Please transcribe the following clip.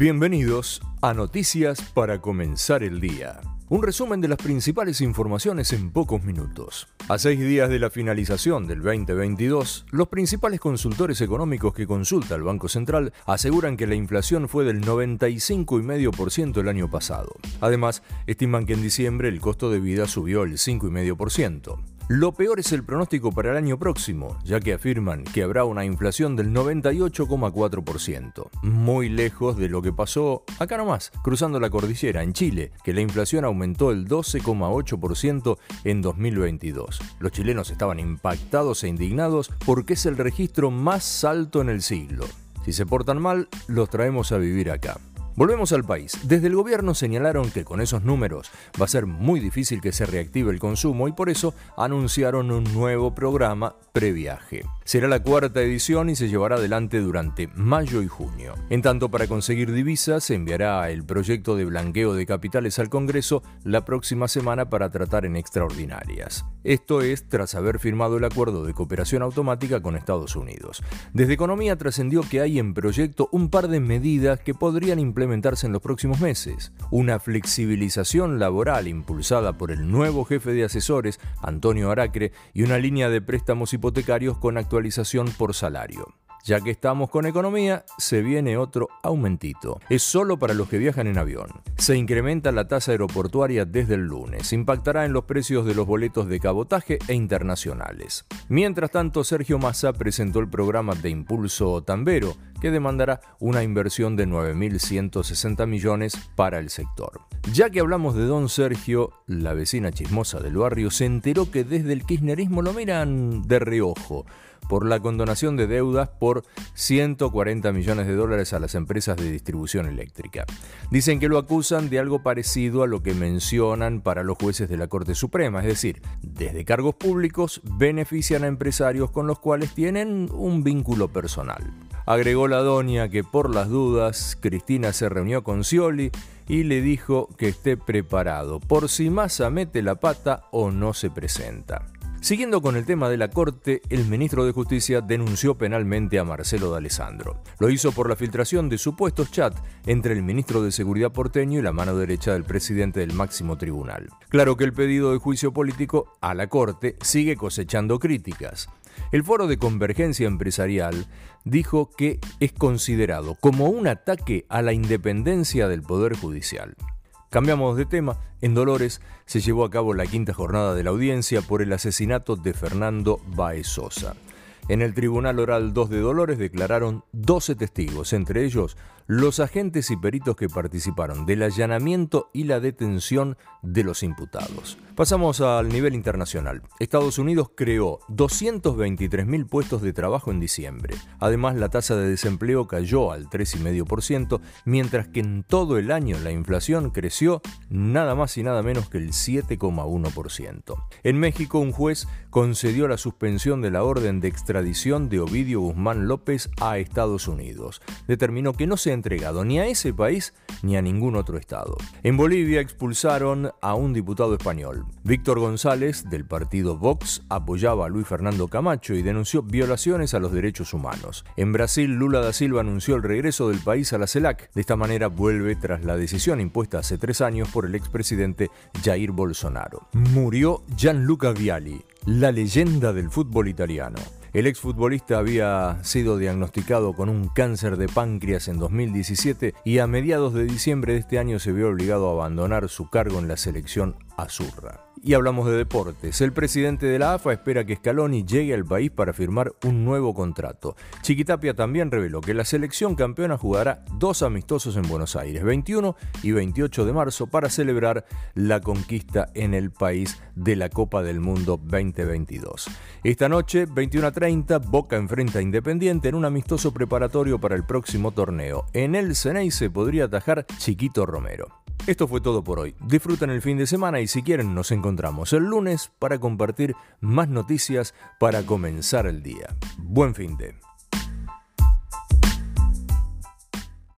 Bienvenidos a Noticias para comenzar el día. Un resumen de las principales informaciones en pocos minutos. A seis días de la finalización del 2022, los principales consultores económicos que consulta el Banco Central aseguran que la inflación fue del 95,5% el año pasado. Además, estiman que en diciembre el costo de vida subió el 5,5%. Lo peor es el pronóstico para el año próximo, ya que afirman que habrá una inflación del 98,4%, muy lejos de lo que pasó acá nomás, cruzando la cordillera, en Chile, que la inflación aumentó el 12,8% en 2022. Los chilenos estaban impactados e indignados porque es el registro más alto en el siglo. Si se portan mal, los traemos a vivir acá. Volvemos al país. Desde el gobierno señalaron que con esos números va a ser muy difícil que se reactive el consumo y por eso anunciaron un nuevo programa previaje. Será la cuarta edición y se llevará adelante durante mayo y junio. En tanto, para conseguir divisas, se enviará el proyecto de blanqueo de capitales al Congreso la próxima semana para tratar en extraordinarias. Esto es tras haber firmado el acuerdo de cooperación automática con Estados Unidos. Desde Economía trascendió que hay en proyecto un par de medidas que podrían implementarse en los próximos meses. Una flexibilización laboral impulsada por el nuevo jefe de asesores, Antonio Aracre, y una línea de préstamos hipotecarios con actualización por salario. Ya que estamos con economía, se viene otro aumentito. Es solo para los que viajan en avión. Se incrementa la tasa aeroportuaria desde el lunes. Impactará en los precios de los boletos de cabotaje e internacionales. Mientras tanto, Sergio Massa presentó el programa de impulso Tambero, que demandará una inversión de 9.160 millones para el sector. Ya que hablamos de don Sergio, la vecina chismosa del barrio se enteró que desde el kirchnerismo lo miran de reojo por la condonación de deudas por 140 millones de dólares a las empresas de distribución eléctrica. Dicen que lo acusan de algo parecido a lo que mencionan para los jueces de la Corte Suprema, es decir, desde cargos públicos benefician a empresarios con los cuales tienen un vínculo personal. Agregó doña que por las dudas Cristina se reunió con Scioli y le dijo que esté preparado por si Massa mete la pata o no se presenta. Siguiendo con el tema de la Corte, el ministro de Justicia denunció penalmente a Marcelo D'Alessandro. Lo hizo por la filtración de supuestos chats entre el ministro de Seguridad porteño y la mano derecha del presidente del máximo tribunal. Claro que el pedido de juicio político a la Corte sigue cosechando críticas. El Foro de Convergencia Empresarial dijo que es considerado como un ataque a la independencia del Poder Judicial. Cambiamos de tema. En Dolores se llevó a cabo la quinta jornada de la audiencia por el asesinato de Fernando Baezosa. En el Tribunal Oral 2 de Dolores declararon 12 testigos, entre ellos los agentes y peritos que participaron del allanamiento y la detención de los imputados. Pasamos al nivel internacional. Estados Unidos creó 223.000 puestos de trabajo en diciembre. Además, la tasa de desempleo cayó al 3,5%, mientras que en todo el año la inflación creció nada más y nada menos que el 7,1%. En México, un juez concedió la suspensión de la orden de extradición de Ovidio Guzmán López a Estados Unidos. Determinó que no se entregado ni a ese país ni a ningún otro estado. En Bolivia expulsaron a un diputado español. Víctor González, del partido Vox, apoyaba a Luis Fernando Camacho y denunció violaciones a los derechos humanos. En Brasil, Lula da Silva anunció el regreso del país a la CELAC. De esta manera vuelve tras la decisión impuesta hace tres años por el expresidente Jair Bolsonaro. Murió Gianluca Vialli, la leyenda del fútbol italiano. El exfutbolista había sido diagnosticado con un cáncer de páncreas en 2017 y a mediados de diciembre de este año se vio obligado a abandonar su cargo en la selección azurra. Y hablamos de deportes. El presidente de la AFA espera que Scaloni llegue al país para firmar un nuevo contrato. Chiquitapia también reveló que la selección campeona jugará dos amistosos en Buenos Aires, 21 y 28 de marzo, para celebrar la conquista en el país de la Copa del Mundo 2022. Esta noche, 21 a 30, Boca enfrenta a Independiente en un amistoso preparatorio para el próximo torneo. En el Ceney se podría atajar Chiquito Romero. Esto fue todo por hoy. Disfruten el fin de semana y si quieren nos encontramos el lunes para compartir más noticias para comenzar el día. Buen fin de.